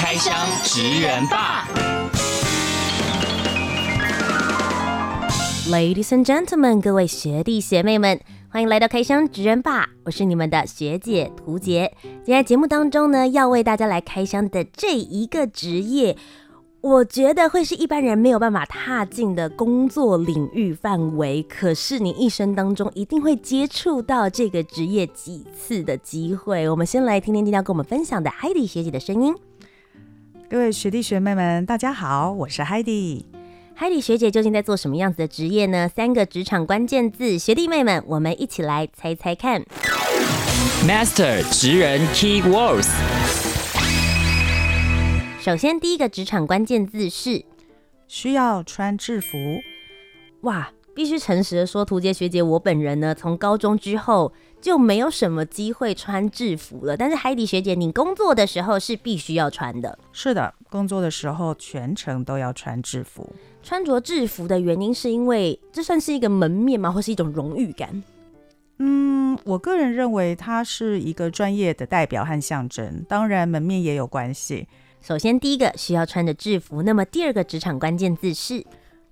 开箱职人吧，Ladies and gentlemen，各位学弟学妹们，欢迎来到开箱职人吧，我是你们的学姐屠洁。今天节目当中呢，要为大家来开箱的这一个职业。我觉得会是一般人没有办法踏进的工作领域范围，可是你一生当中一定会接触到这个职业几次的机会。我们先来听听今天要跟我们分享的 Heidi 学姐的声音。各位学弟学妹们，大家好，我是 Heidi。Heidi 学姐究竟在做什么样子的职业呢？三个职场关键字，学弟妹们，我们一起来猜猜看。Master 职人 Key Words。首先，第一个职场关键字是需要穿制服。哇，必须诚实的说，图杰学姐，我本人呢，从高中之后就没有什么机会穿制服了。但是海底学姐，你工作的时候是必须要穿的。是的，工作的时候全程都要穿制服。穿着制服的原因是因为这算是一个门面吗？或是一种荣誉感？嗯，我个人认为它是一个专业的代表和象征。当然，门面也有关系。首先，第一个需要穿着制服。那么，第二个职场关键字是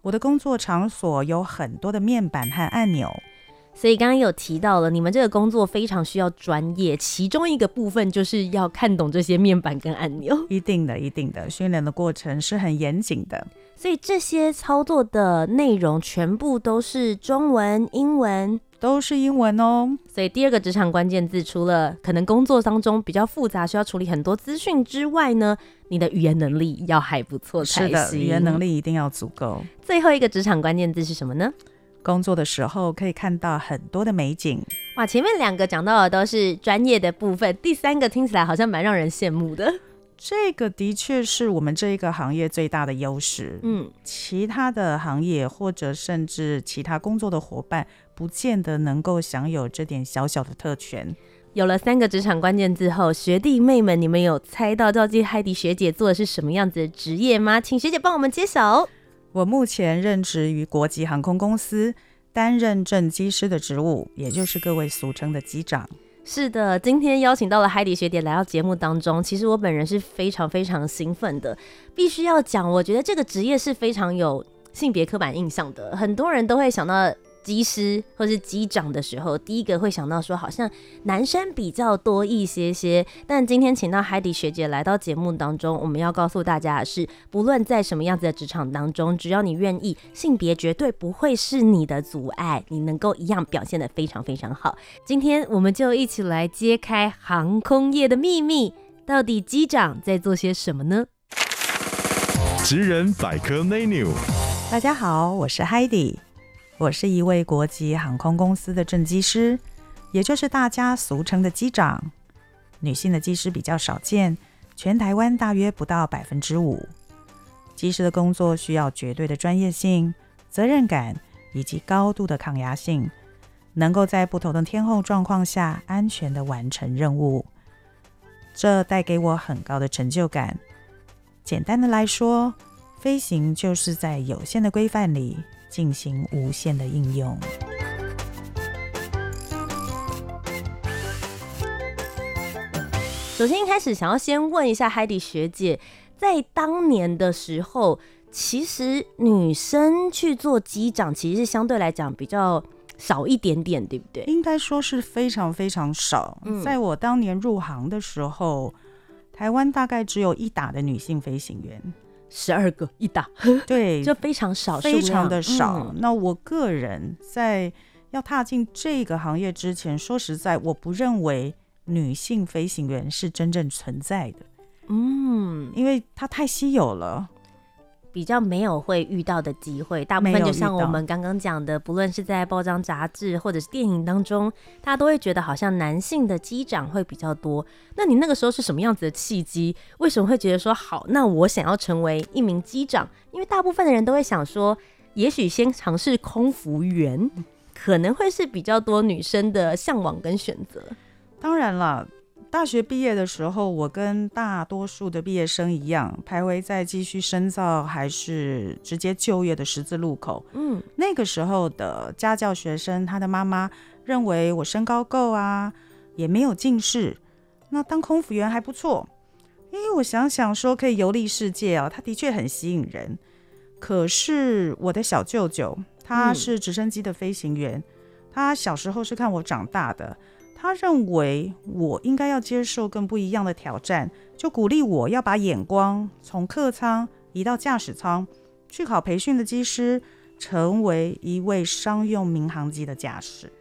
我的工作场所有很多的面板和按钮。所以，刚刚有提到了，你们这个工作非常需要专业，其中一个部分就是要看懂这些面板跟按钮。一定的，一定的，训练的过程是很严谨的。所以，这些操作的内容全部都是中文、英文。都是英文哦，所以第二个职场关键字，除了可能工作当中比较复杂，需要处理很多资讯之外呢，你的语言能力要还不错才行。是的，语言能力一定要足够。最后一个职场关键字是什么呢？工作的时候可以看到很多的美景。哇，前面两个讲到的都是专业的部分，第三个听起来好像蛮让人羡慕的。这个的确是我们这一个行业最大的优势。嗯，其他的行业或者甚至其他工作的伙伴，不见得能够享有这点小小的特权。有了三个职场关键字后，学弟妹们，你们有猜到到底 Heidi 学姐做的是什么样子的职业吗？请学姐帮我们揭晓。我目前任职于国际航空公司，担任正机师的职务，也就是各位俗称的机长。是的，今天邀请到了海底学姐来到节目当中，其实我本人是非常非常兴奋的。必须要讲，我觉得这个职业是非常有性别刻板印象的，很多人都会想到。机师或是机长的时候，第一个会想到说，好像男生比较多一些些。但今天请到 Heidi 学姐来到节目当中，我们要告诉大家的是，不论在什么样子的职场当中，只要你愿意，性别绝对不会是你的阻碍，你能够一样表现得非常非常好。今天我们就一起来揭开航空业的秘密，到底机长在做些什么呢？职人百科 menu，大家好，我是 Heidi。我是一位国际航空公司的正机师，也就是大家俗称的机长。女性的机师比较少见，全台湾大约不到百分之五。机师的工作需要绝对的专业性、责任感以及高度的抗压性，能够在不同的天候状况下安全地完成任务。这带给我很高的成就感。简单的来说，飞行就是在有限的规范里。进行无限的应用。首先，一开始想要先问一下 Heidi 学姐，在当年的时候，其实女生去做机长，其实是相对来讲比较少一点点，对不对？应该说是非常非常少。嗯，在我当年入行的时候，台湾大概只有一打的女性飞行员。十二个一打，对，就非常少，非常的少。嗯。那我个人在要踏进这个行业之前，说实在，我不认为女性飞行员是真正存在的。嗯，因为它太稀有了。比较没有会遇到的机会，大部分就像我们刚刚讲的，不论是在报章杂志或者是电影当中，大家都会觉得好像男性的机长会比较多。那你那个时候是什么样子的契机？为什么会觉得说好？那我想要成为一名机长？因为大部分的人都会想说，也许先尝试空服员，可能会是比较多女生的向往跟选择。当然了。大学毕业的时候，我跟大多数的毕业生一样，徘徊在继续深造还是直接就业的十字路口。嗯，那个时候的家教学生，他的妈妈认为我身高够啊，也没有近视，那当空服员还不错。因为我想想说可以游历世界啊，他的确很吸引人。可是我的小舅舅，他是直升机的飞行员，嗯，他小时候是看我长大的。他认为我应该要接受更不一样的挑战，就鼓励我要把眼光从客舱移到驾驶舱，去考培训的机师，成为一位商用民航机的驾驶。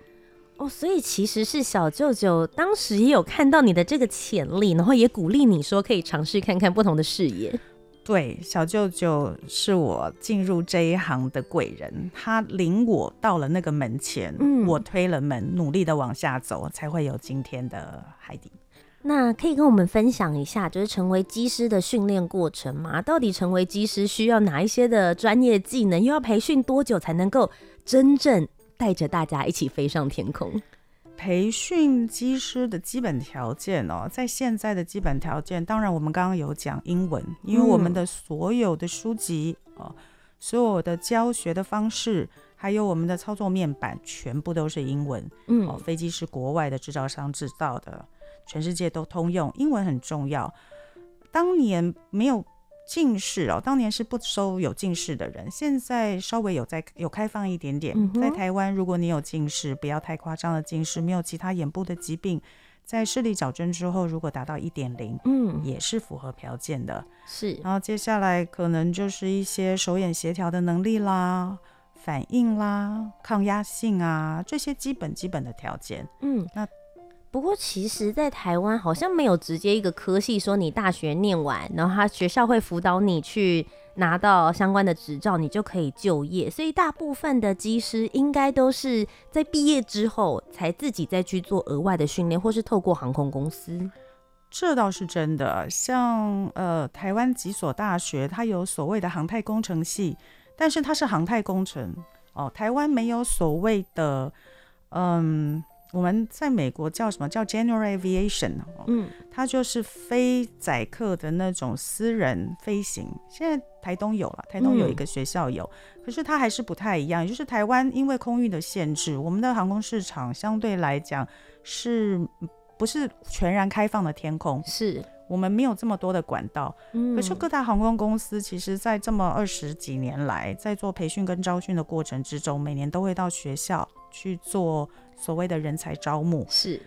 哦，所以其实是小舅舅当时也有看到你的这个潜力，然后也鼓励你说可以尝试看看不同的视野。对，小舅舅是我进入这一行的贵人，他领我到了那个门前，嗯，我推了门，努力的往下走，才会有今天的海底。那可以跟我们分享一下，就是成为机师的训练过程吗？到底成为机师需要哪一些的专业技能？又要培训多久才能够真正带着大家一起飞上天空？培训机师的基本条件哦，在现在的基本条件，当然我们刚刚有讲英文，因为我们的所有的书籍哦，所有的教学的方式，还有我们的操作面板，全部都是英文。嗯，哦，飞机是国外的制造商制造的，全世界都通用，英文很重要。当年没有。近视哦，当年是不收有近视的人，现在稍微有在有开放一点点。嗯、在台湾，如果你有近视，不要太夸张的近视，没有其他眼部的疾病，在视力矫正之后，如果达到一点零，嗯，也是符合条件的。是，然后接下来可能就是一些手眼协调的能力啦、反应啦、抗压性啊，这些基本基本的条件。嗯，那。不过，其实，在台湾好像没有直接一个科系说你大学念完，然后他学校会辅导你去拿到相关的执照，你就可以就业。所以，大部分的机师应该都是在毕业之后才自己再去做额外的训练，或是透过航空公司。这倒是真的。像呃，台湾几所大学，它有所谓的航太工程系，但是它是航太工程哦。台湾没有所谓的嗯。我们在美国叫什么叫 General Aviation？嗯，它就是非载客的那种私人飞行。现在台东有了，台东有一个学校有，嗯、可是它还是不太一样。也就是台湾因为空域的限制，我们的航空市场相对来讲是不是全然开放的天空？是我们没有这么多的管道。嗯，可是各大航空公司其实，在这么二十几年来，在做培训跟招训的过程之中，每年都会到学校去做。所谓的人才招募。是，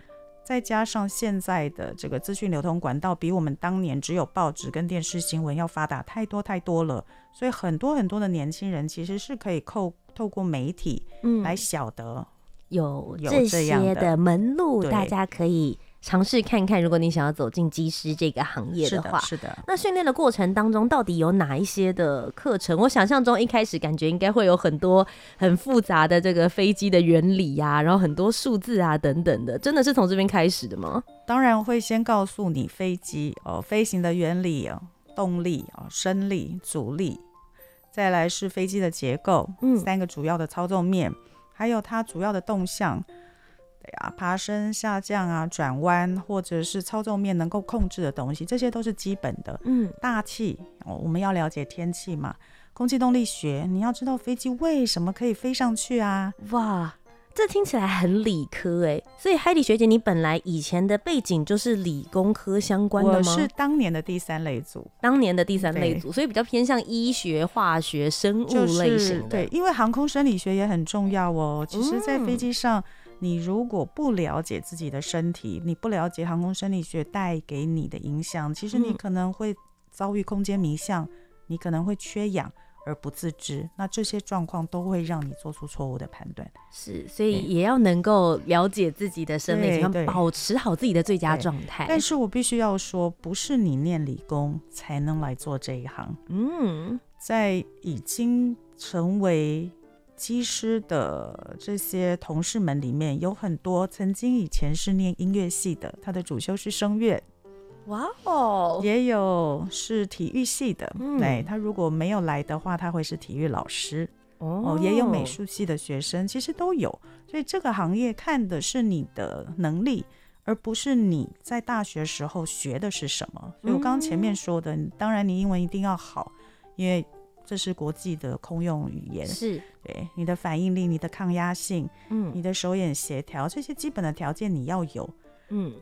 再加上现在的这个资讯流通管道比我们当年只有报纸跟电视新闻要发达太多太多了，所以很多很多的年轻人其实是可以透透过媒体来晓得、嗯、有这些的门路，大家可以。尝试看看，如果你想要走进机师这个行业的话，是的，是的。那训练的过程当中，到底有哪一些的课程？我想象中一开始感觉应该会有很多很复杂的这个飞机的原理呀、啊，然后很多数字啊等等的，真的是从这边开始的吗？当然会先告诉你飞机哦，飞行的原理哦，动力哦，升力、阻力，再来是飞机的结构，嗯，三个主要的操纵面，还有它主要的动向。啊，爬升、下降啊，转弯，或者是操纵面能够控制的东西，这些都是基本的。嗯，大气，哦，我们要了解天气嘛。空气动力学，你要知道飞机为什么可以飞上去啊？哇，这听起来很理科哎。所以海底学姐，你本来以前的背景就是理工科相关的吗？我是当年的第三类组，当年的第三类组，所以比较偏向医学、化学、生物类型的。对，因为航空生理学也很重要哦。其实，在飞机上。嗯你如果不了解自己的身体，你不了解航空生理学带给你的影响，其实你可能会遭遇空间迷向，你可能会缺氧，而不自知，那这些状况都会让你做出错误的判断。是，所以也要能够了解自己的生命情况，保持好自己的最佳状态。但是我必须要说，不是你念理工才能来做这一行。嗯，在已经成为机师的这些同事们里面，有很多曾经以前是念音乐系的，他的主修是声乐。哇哦，也有是体育系的，嗯，对，他如果没有来的话，他会是体育老师。哦，也有美术系的学生，其实都有。所以这个行业看的是你的能力，而不是你在大学时候学的是什么。所以我刚刚前面说的，嗯，当然你英文一定要好，因为这是国际的通用语言。是，对，你的反应力、你的抗压性，嗯，你的手眼协调，这些基本的条件你要有，嗯。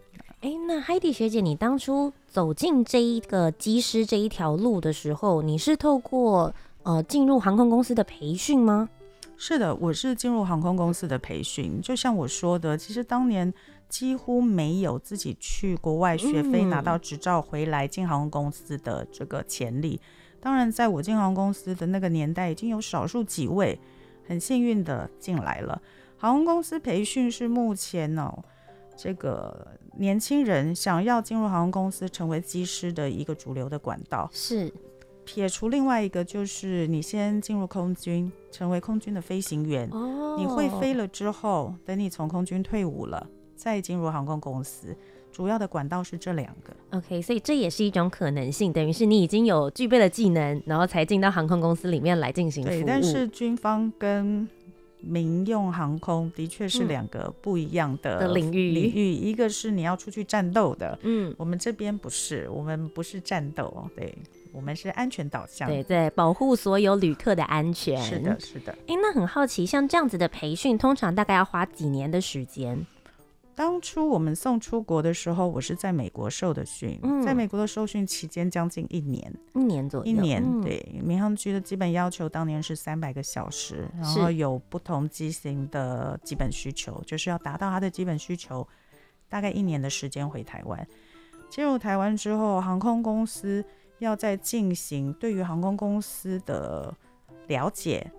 哎，那 Heidi 学姐，你当初走进这一个机师这一条路的时候，你是透过呃进入航空公司的培训吗？是的，我是进入航空公司的培训。就像我说的，其实当年几乎没有自己去国外学飞拿到执照回来进航空公司的这个潜力。当然，在我进航空公司的那个年代，已经有少数几位很幸运的进来了。航空公司培训是目前呢、哦。这个年轻人想要进入航空公司成为机师的一个主流的管道是，撇除另外一个就是你先进入空军成为空军的飞行员，哦，你会飞了之后，等你从空军退伍了再进入航空公司，主要的管道是这两个。OK，所以这也是一种可能性，等于是你已经有具备了技能，然后才进到航空公司里面来进行服务。对，但是军方跟民用航空的确是两个不一样的领域，领域一个是你要出去战斗的，嗯，我们这边不是，我们不是战斗，对，我们是安全导向，对，在保护所有旅客的安全。是的，是的。哎，那很好奇，像这样子的培训，通常大概要花几年的时间？当初我们送出国的时候，我是在美国受的训，嗯，在美国的受训期间将近一年，一年左右。一年，对，民航局的基本要求当年是三百个小时，然后有不同机型的基本需求，就是要达到它的基本需求，大概一年的时间回台湾。进入台湾之后，航空公司要再进行对于航空公司的了解。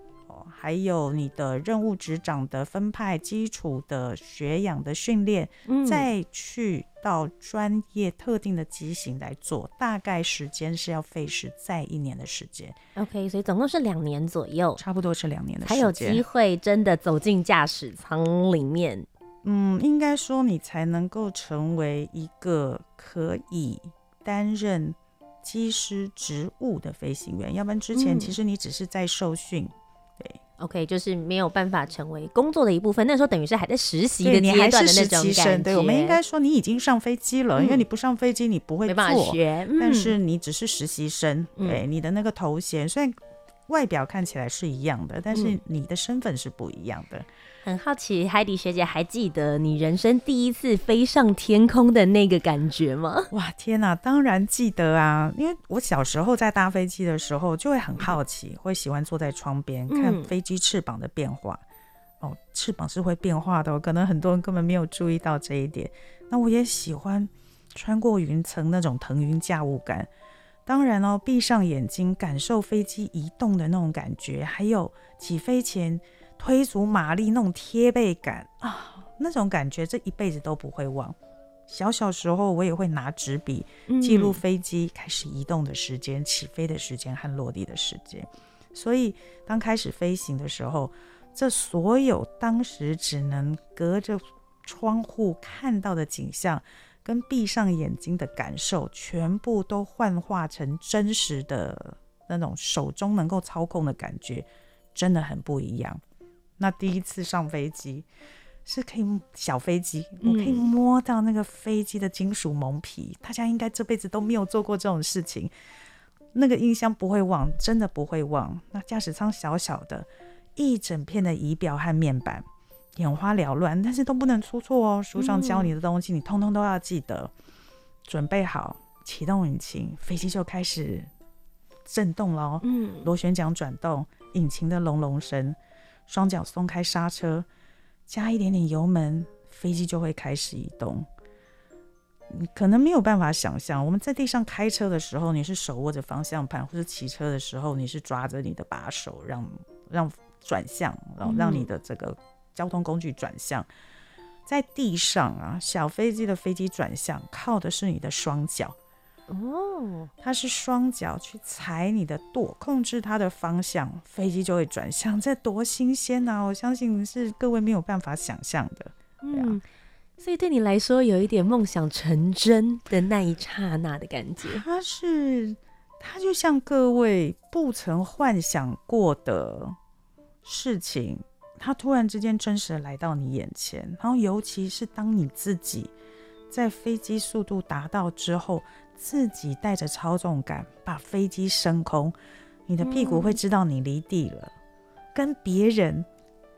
还有你的任务职掌的分派、基础的学养的训练，嗯，再去到专业特定的机型来做，大概时间是要费时再一年的时间。OK，所以总共是两年左右，差不多是两年的时间，才有机会真的走进驾驶舱里面。嗯，应该说你才能够成为一个可以担任机师职务的飞行员，要不然之前其实你只是在受训。嗯对，OK，就是没有办法成为工作的一部分。那时候等于是还在实习的阶段的那种感觉。对，我们应该说你已经上飞机了，嗯，因为你不上飞机你不会做，没办法学。嗯，但是你只是实习生，对，你的那个头衔虽然外表看起来是一样的，但是你的身份是不一样的。很好奇，Heidi 学姐还记得你人生第一次飞上天空的那个感觉吗？哇，天哪，当然记得啊！因为我小时候在搭飞机的时候，就会很好奇，会喜欢坐在窗边看飞机翅膀的变化。嗯。哦，翅膀是会变化的，可能很多人根本没有注意到这一点。那我也喜欢穿过云层那种腾云驾雾感。当然哦，闭上眼睛感受飞机移动的那种感觉，还有起飞前。推足马力那种贴背感啊，那种感觉这一辈子都不会忘。小小时候我也会拿纸笔记录飞机开始移动的时间、嗯、起飞的时间和落地的时间。所以当开始飞行的时候，这所有当时只能隔着窗户看到的景象，跟闭上眼睛的感受，全部都幻化成真实的那种手中能够操控的感觉，真的很不一样。那第一次上飞机是可以小飞机，我可以摸到那个飞机的金属蒙皮，大家应该这辈子都没有做过这种事情，那个印象不会忘，真的不会忘。那驾驶舱小小的，一整片的仪表和面板，眼花缭乱，但是都不能出错哦。书上教你的东西，你通通都要记得。准备好，启动引擎，飞机就开始震动了哦。嗯，螺旋桨转动，引擎的隆隆声。双脚松开刹车，加一点点油门，飞机就会开始移动。你可能没有办法想象，我们在地上开车的时候，你是手握着方向盘，或者骑车的时候，你是抓着你的把手让，让让转向，然后让你的这个交通工具转向。嗯、在地上啊，小飞机的飞机转向靠的是你的双脚。哦，它是双脚去踩你的舵，控制它的方向，飞机就会转向。这多新鲜啊！我相信是各位没有办法想象的。嗯。所以对你来说，有一点梦想成真的那一刹那的感觉。它是，它就像各位不曾幻想过的事情，它突然之间真实的来到你眼前。然后，尤其是当你自己在飞机速度达到之后，自己带着操纵感把飞机升空，你的屁股会知道你离地了，嗯、跟别人。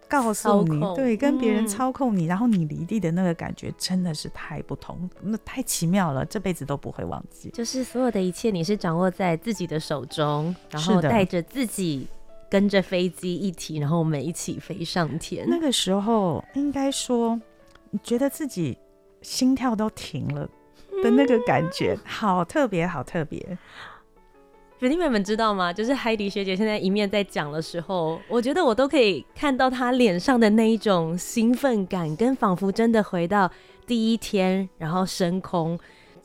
告诉你，对，跟别人操控你，嗯、然后你离地的那个感觉真的是太不同，那太奇妙了，这辈子都不会忘记。就是所有的一切，你是掌握在自己的手中，然后带着自己跟着飞机一起，然后我们一起飞上天。那个时候，应该说，你觉得自己心跳都停了的那个感觉，嗯、好特别，好特别。学弟妹们知道吗？就是海迪学姐现在一面在讲的时候，我觉得我都可以看到她脸上的那一种兴奋感，跟仿佛真的回到第一天，然后升空，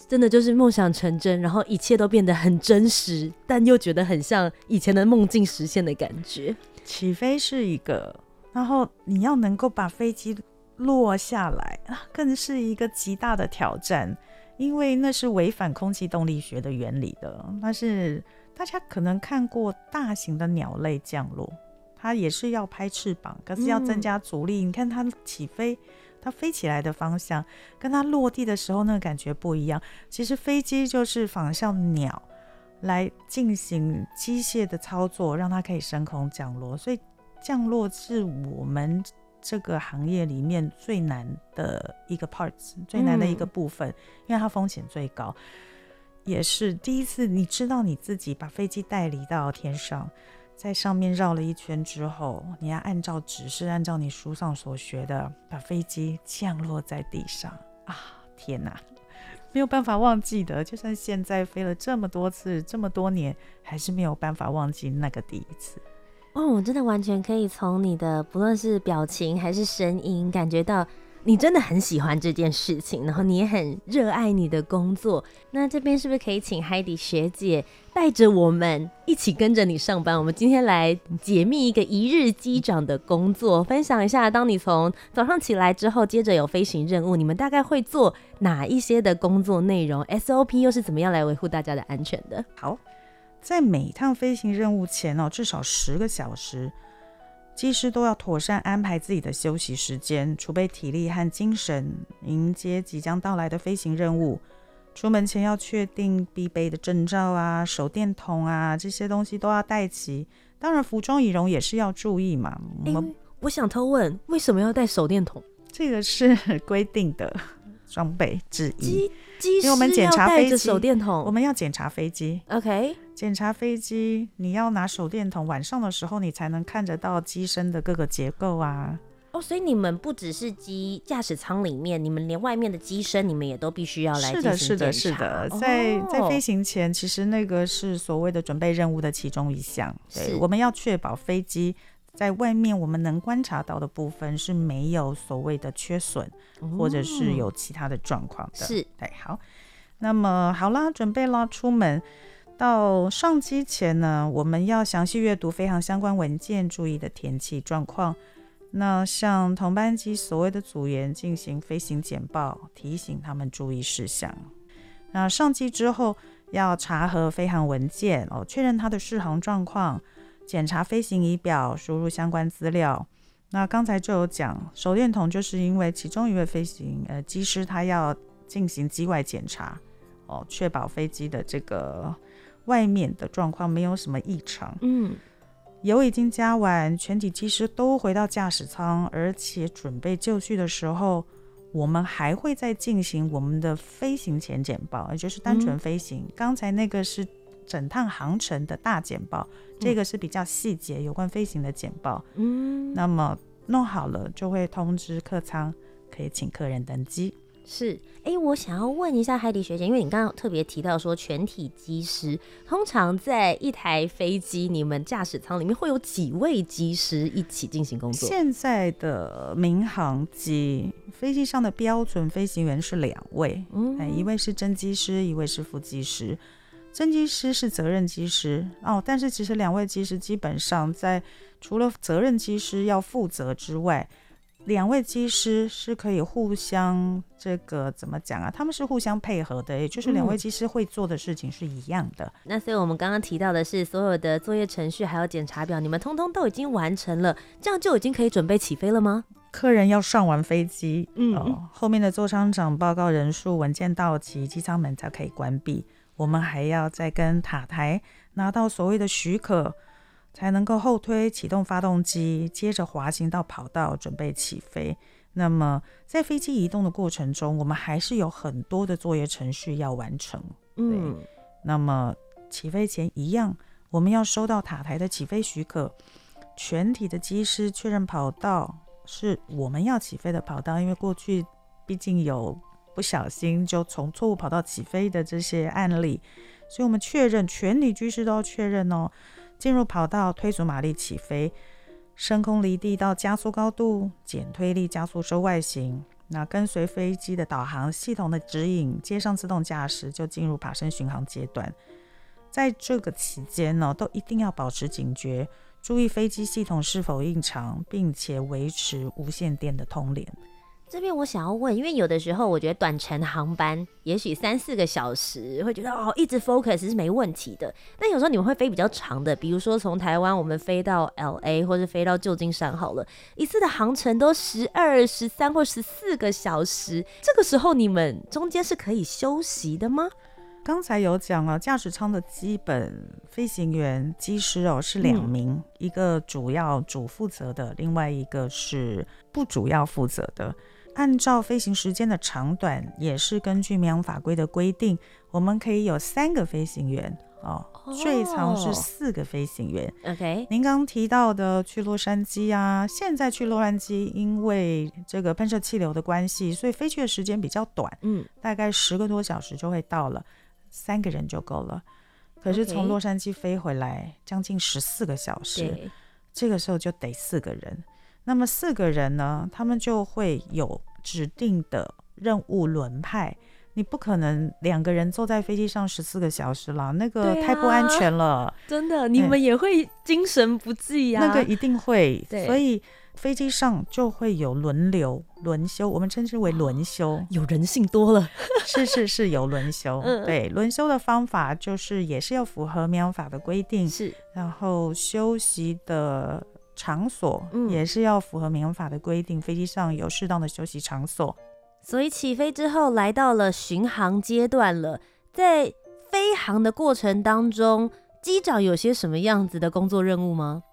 真的就是梦想成真，然后一切都变得很真实，但又觉得很像以前的梦境实现的感觉。起飞是一个，然后你要能够把飞机落下来啊，更是一个极大的挑战，因为那是违反空气动力学的原理的，那是。大家可能看过大型的鸟类降落，它也是要拍翅膀，可是要增加阻力。嗯、你看它起飞，它飞起来的方向跟它落地的时候那个感觉不一样。其实飞机就是仿效鸟来进行机械的操作，让它可以升空降落。所以降落是我们这个行业里面最难的一个 parts，最难的一个部分，嗯、因为它风险最高。也是第一次，你知道你自己把飞机带离到天上，在上面绕了一圈之后，你要按照指示，按照你书上所学的，把飞机降落在地上啊！天哪，没有办法忘记的。就算现在飞了这么多次，这么多年，还是没有办法忘记那个第一次。哦，我真的完全可以从你的不论是表情还是声音，感觉到。你真的很喜欢这件事情，然后你也很热爱你的工作。那这边是不是可以请 Heidi 学姐带着我们一起跟着你上班？我们今天来解密一个一日机长的工作，分享一下，当你从早上起来之后，接着有飞行任务，你们大概会做哪一些的工作内容？SOP 又是怎么样来维护大家的安全的？好，在每一趟飞行任务前哦，至少十个小时。机师都要妥善安排自己的休息时间，储备体力和精神，迎接即将到来的飞行任务。出门前要确定必备的证照啊、手电筒啊这些东西都要带齐。当然，服装仪容也是要注意嘛。我们、欸、我想偷问，为什么要带手电筒？这个是 规定的装备之一。机师要带着手电筒，我们要检查飞机。OK。检查飞机，你要拿手电筒，晚上的时候你才能看得到机身的各个结构啊。哦，所以你们不只是机驾驶舱里面，你们连外面的机身，你们也都必须要来。是的，是的，是的。在在飞行前，其实那个是所谓的准备任务的其中一项。对，我们要确保飞机在外面我们能观察到的部分是没有所谓的缺损，哦、或者是有其他的状况的。是，对，好。那么好啦，准备啦，出门。到上机前呢，我们要详细阅读飞航相关文件，注意的天气状况。那向同班机所谓的组员进行飞行简报，提醒他们注意事项。那上机之后要查核飞航文件哦，确认它的适航状况，检查飞行仪表，输入相关资料。那刚才就有讲，手电筒就是因为其中一位飞行呃机师他要进行机外检查哦，确保飞机的这个。外面的状况没有什么异常，嗯，油已经加完，全体机师都回到驾驶舱，而且准备就绪的时候，我们还会再进行我们的飞行前简报，也就是单纯飞行。刚、嗯、才那个是整趟航程的大简报，这个是比较细节有关飞行的简报。嗯，那么弄好了就会通知客舱，可以请客人登机。是，哎、欸，我想要问一下海迪学姐，因为你刚刚特别提到说全体机师，通常在一台飞机，你们驾驶舱里面会有几位机师一起进行工作？现在的民航机飞机上的标准飞行员是两位，嗯，哎，一位是真机师，一位是副机师。正机师是责任机师哦，但是其实两位机师基本上在除了责任机师要负责之外。两位机师是可以互相这个怎么讲啊？他们是互相配合的，也就是两位机师会做的事情是一样的。嗯、那所以我们刚刚提到的是所有的作业程序还有检查表，你们通通都已经完成了，这样就已经可以准备起飞了吗？客人要上完飞机，嗯、哦，后面的座舱长报告人数、文件到齐，机舱门才可以关闭。我们还要再跟塔台拿到所谓的许可。才能够后推启动发动机，接着滑行到跑道，准备起飞。那么在飞机移动的过程中，我们还是有很多的作业程序要完成。嗯，那么起飞前一样，我们要收到塔台的起飞许可，全体的机师确认跑道是我们要起飞的跑道，因为过去毕竟有不小心就从错误跑道起飞的这些案例，所以我们确认全体机师都要确认哦。进入跑道，推足马力起飞，升空离地到加速高度，减推力加速收外形。那跟随飞机的导航系统的指引，接上自动驾驶，就进入爬升巡航阶段。在这个期间呢，都一定要保持警觉，注意飞机系统是否异常，并且维持无线电的通联。这边我想要问，因为有的时候我觉得短程航班也许三四个小时会觉得哦，一直 focus 是没问题的。但有时候你们会飞比较长的，比如说从台湾我们飞到 LA 或者飞到旧金山好了，一次的航程都十二、十三或十四个小时，这个时候你们中间是可以休息的吗？刚才有讲了，驾驶舱的基本飞行员机师哦是两名，嗯，一个主要主负责的，另外一个是不主要负责的。按照飞行时间的长短，也是根据民航法规的规定，我们可以有三个飞行员哦，最长是四个飞行员。OK，您刚提到的去洛杉矶啊，现在去洛杉矶，因为这个喷射气流的关系，所以飞去的时间比较短，嗯，大概十个多小时就会到了，三个人就够了。可是从洛杉矶飞回来将近十四个小时这个时候就得四个人。那么四个人呢，他们就会有指定的任务轮派。你不可能两个人坐在飞机上十四个小时了，那个太不安全了。啊、真的，你们也会精神不济呀、啊。那个一定会。所以飞机上就会有轮流轮休，我们称之为轮休、哦。有人性多了。是是是，有轮休。嗯。对，轮休的方法就是也是要符合民航法的规定。是。然后休息的。场所也是要符合民航法的规定，飞机上有适当的休息场所。所以起飞之后来到了巡航阶段了，在飞航的过程当中，机长有些什么样子的工作任务吗？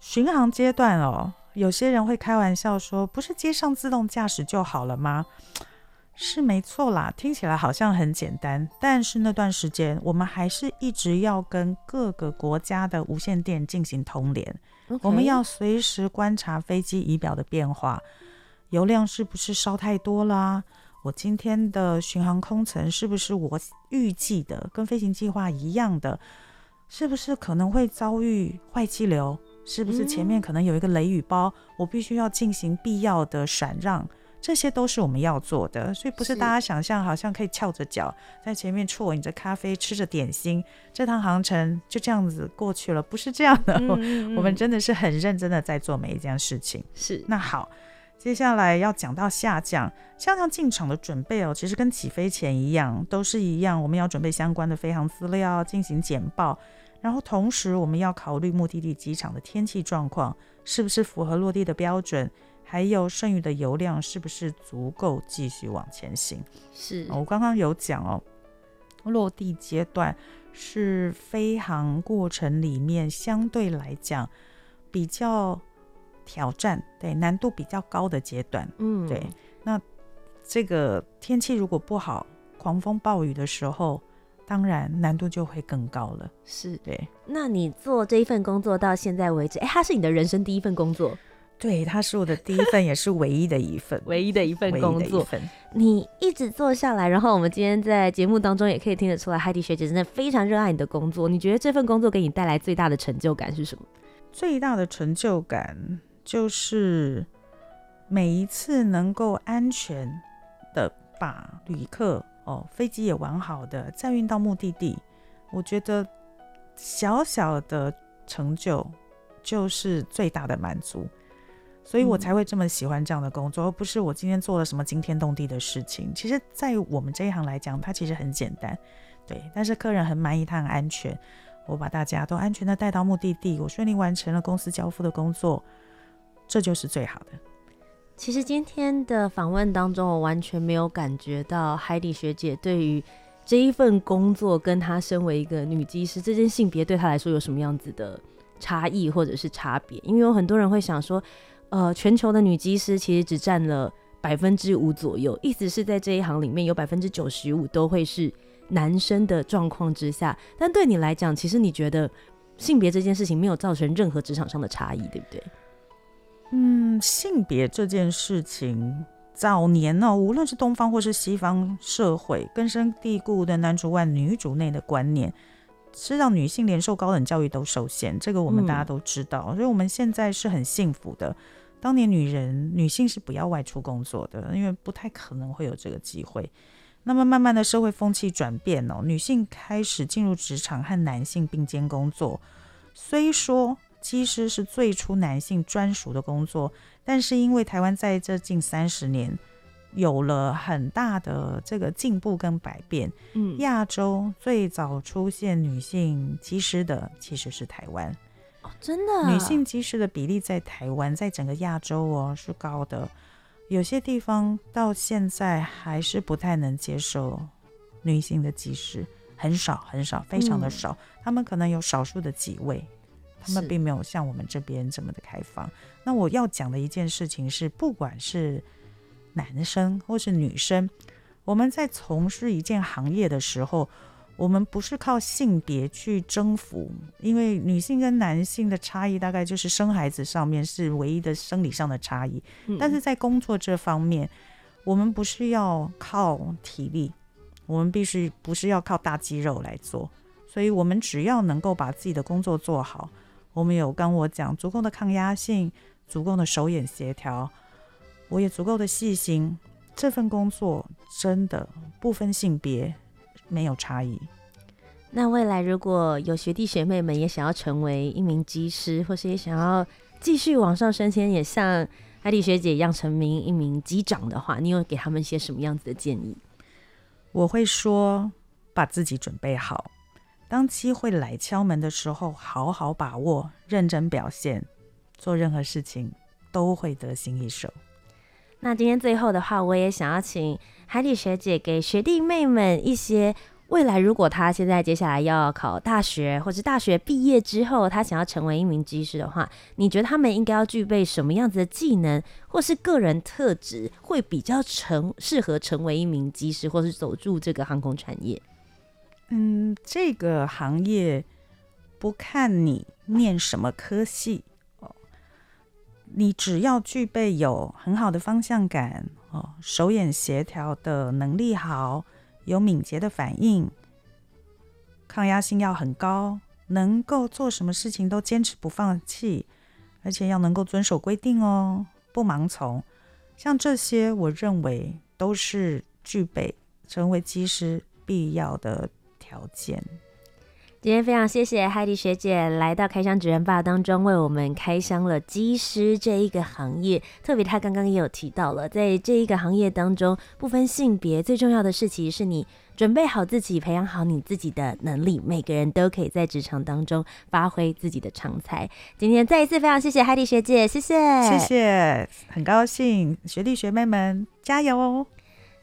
巡航阶段哦，有些人会开玩笑说，不是接上自动驾驶就好了吗？是没错啦，听起来好像很简单，但是那段时间我们还是一直要跟各个国家的无线电进行通联。Okay. 我们要随时观察飞机仪表的变化，油量是不是烧太多啦？我今天的巡航空程是不是我预计的，跟飞行计划一样的？是不是可能会遭遇坏气流？是不是前面可能有一个雷雨包？我必须要进行必要的闪让。这些都是我们要做的，所以不是大家想象好像可以翘着脚在前面啜饮着咖啡，吃着点心，这趟航程就这样子过去了，不是这样的。嗯嗯嗯。我们真的是很认真的在做每一件事情。是。那好，接下来要讲到下降，下降进场的准备哦，其实跟起飞前一样，都是一样，我们要准备相关的飞行资料进行简报，然后同时我们要考虑目的地机场的天气状况是不是符合落地的标准。还有剩余的油量是不是足够继续往前行？是我刚刚有讲哦，落地阶段是飞航过程里面相对来讲比较挑战，对，难度比较高的阶段。嗯，对。那这个天气如果不好，狂风暴雨的时候，当然难度就会更高了。是，对。那你做这一份工作到现在为止，哎，它是你的人生第一份工作？对，它是我的第一份，也是唯一的一份，唯一的一份工作。一你一直做下来，然后我们今天在节目当中也可以听得出来，Heidi 学姐真的非常热爱你的工作。你觉得这份工作给你带来最大的成就感是什么？最大的成就感就是每一次能够安全的把旅客哦，飞机也完好的载运到目的地。我觉得小小的成就就是最大的满足。所以我才会这么喜欢这样的工作，而不是我今天做了什么惊天动地的事情。其实，在我们这一行来讲，它其实很简单，对。但是客人很满意，他很安全，我把大家都安全的带到目的地，我顺利完成了公司交付的工作，这就是最好的。其实今天的访问当中，我完全没有感觉到海底学姐对于这一份工作，跟她身为一个女技师，这件性别对她来说有什么样子的差异或者是差别？因为有很多人会想说。呃，全球的女技师其实只占了百分之五左右，意思是在这一行里面有百分之九十五都会是男生的状况之下。但对你来讲，其实你觉得性别这件事情没有造成任何职场上的差异，对不对？嗯，性别这件事情，早年呢、喔，无论是东方或是西方社会，根深蒂固的男主外女主内的观念，是让女性连受高等教育都受限。这个我们大家都知道，嗯、所以我们现在是很幸福的。当年女人、女性是不要外出工作的，因为不太可能会有这个机会。那么慢慢的社会风气转变哦，女性开始进入职场和男性并肩工作。虽说机师是最初男性专属的工作，但是因为台湾在这近三十年有了很大的这个进步跟改变，嗯，亚洲最早出现女性机师的其实是台湾。哦，真的，女性机师的比例在台湾，在整个亚洲哦是高的，有些地方到现在还是不太能接受女性的机师，很少很少，非常的少。嗯、他们可能有少数的几位，他们并没有像我们这边这么的开放。那我要讲的一件事情是，不管是男生或是女生，我们在从事一件行业的时候。我们不是靠性别去征服，因为女性跟男性的差异大概就是生孩子上面是唯一的生理上的差异。嗯。但是在工作这方面，我们不是要靠体力，我们必须不是要靠大肌肉来做，所以我们只要能够把自己的工作做好，我们有跟我讲足够的抗压性，足够的手眼协调，我也足够的细心，这份工作真的不分性别。没有差异。那未来如果有学弟学妹们也想要成为一名机师，或是也想要继续往上升迁，也像 Heidi 学姐一样成名一名机长的话，你有给他们一些什么样子的建议？我会说，把自己准备好，当机会来敲门的时候，好好把握，认真表现，做任何事情都会得心应手。那今天最后的话，我也想要请 Heidi 学姐给学弟妹们一些未来，如果他现在接下来要考大学，或者大学毕业之后，他想要成为一名机师的话，你觉得他们应该要具备什么样子的技能，或是个人特质，会比较成适合成为一名机师，或是走入这个航空产业？嗯，这个行业不看你念什么科系哦。你只要具备有很好的方向感哦，手眼协调的能力好，有敏捷的反应，抗压性要很高，能够做什么事情都坚持不放弃，而且要能够遵守规定哦，不盲从。像这些，我认为都是具备成为机师必要的条件。今天非常谢谢 Heidi 学姐来到开箱职人 BAR 当中，为我们开箱了机师这一个行业。特别她刚刚也有提到了，在这一个行业当中，不分性别，最重要的事情是你准备好自己，培养好你自己的能力。每个人都可以在职场当中发挥自己的长才。今天再一次非常谢谢 Heidi 学姐，谢谢，谢谢，很高兴，学弟学妹们加油哦！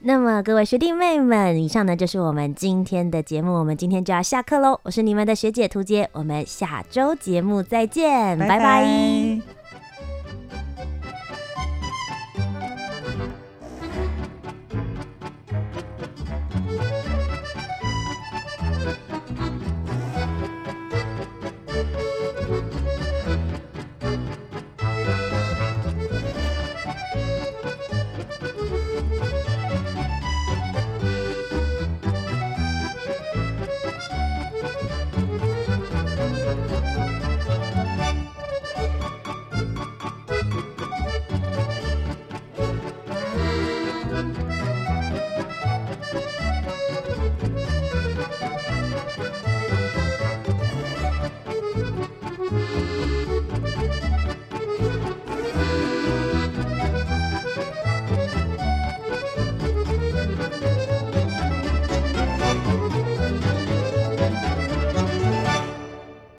那么，各位学弟妹们，以上呢就是我们今天的节目。我们今天就要下课喽。我是你们的学姐屠洁，我们下周节目再见，拜拜。拜拜。